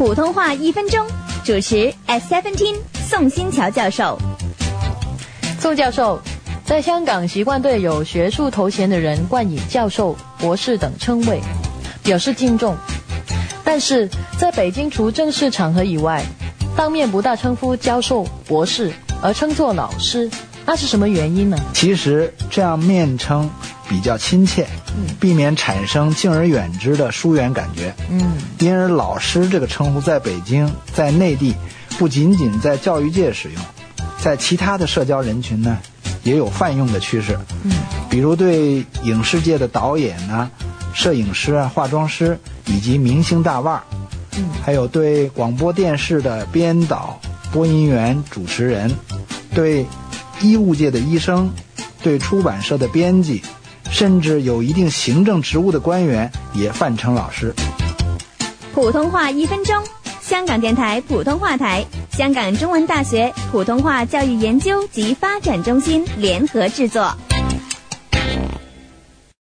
普通话一分钟，主持 S Seventeen 宋新桥教授。宋教授，在香港习惯对有学术头衔的人冠以教授、博士等称谓，表示敬重。但是在北京，除正式场合以外，当面不大称呼教授、博士，而称作老师，那是什么原因呢？其实这样面称比较亲切，避免产生敬而远之的疏远感觉。嗯，因而“老师”这个称呼在北京、在内地，不仅仅在教育界使用，在其他的社交人群呢，也有泛用的趋势。嗯，比如对影视界的导演啊、摄影师啊、化妆师以及明星大腕儿，嗯，还有对广播电视的编导、播音员、主持人，对医务界的医生，对出版社的编辑，甚至有一定行政职务的官员也泛称老师。普通话一分钟，香港电台普通话台、香港中文大学普通话教育研究及发展中心联合制作。